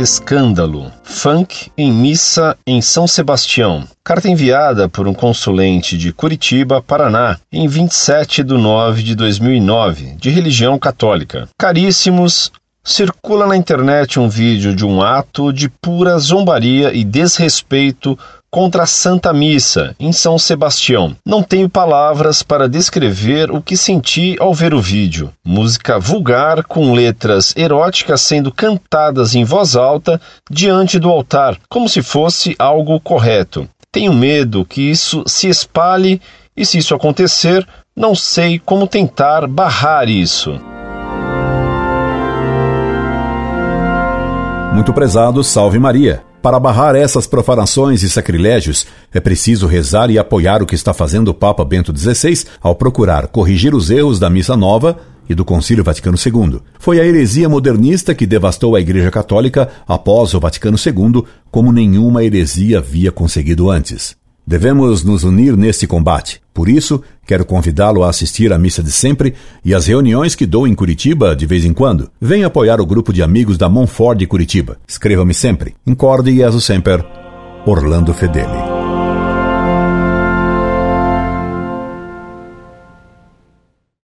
escândalo. Funk em missa em São Sebastião. Carta enviada por um consulente de Curitiba, Paraná, em 27 de 9 de 2009, de religião católica. Caríssimos, circula na internet um vídeo de um ato de pura zombaria e desrespeito contra a Santa Missa, em São Sebastião. Não tenho palavras para descrever o que senti ao ver o vídeo. Música vulgar com letras eróticas sendo cantadas em voz alta diante do altar, como se fosse algo correto. Tenho medo que isso se espalhe e, se isso acontecer, não sei como tentar barrar isso. Muito prezado, salve Maria. Para barrar essas profanações e sacrilégios, é preciso rezar e apoiar o que está fazendo o Papa Bento XVI ao procurar corrigir os erros da Missa Nova e do Concílio Vaticano II. Foi a heresia modernista que devastou a Igreja Católica após o Vaticano II, como nenhuma heresia havia conseguido antes. Devemos nos unir neste combate. Por isso, quero convidá-lo a assistir à missa de sempre e às reuniões que dou em Curitiba de vez em quando. Venha apoiar o grupo de amigos da Monfort de Curitiba. Escreva-me sempre. Incorde e aso sempre. Orlando Fedeli.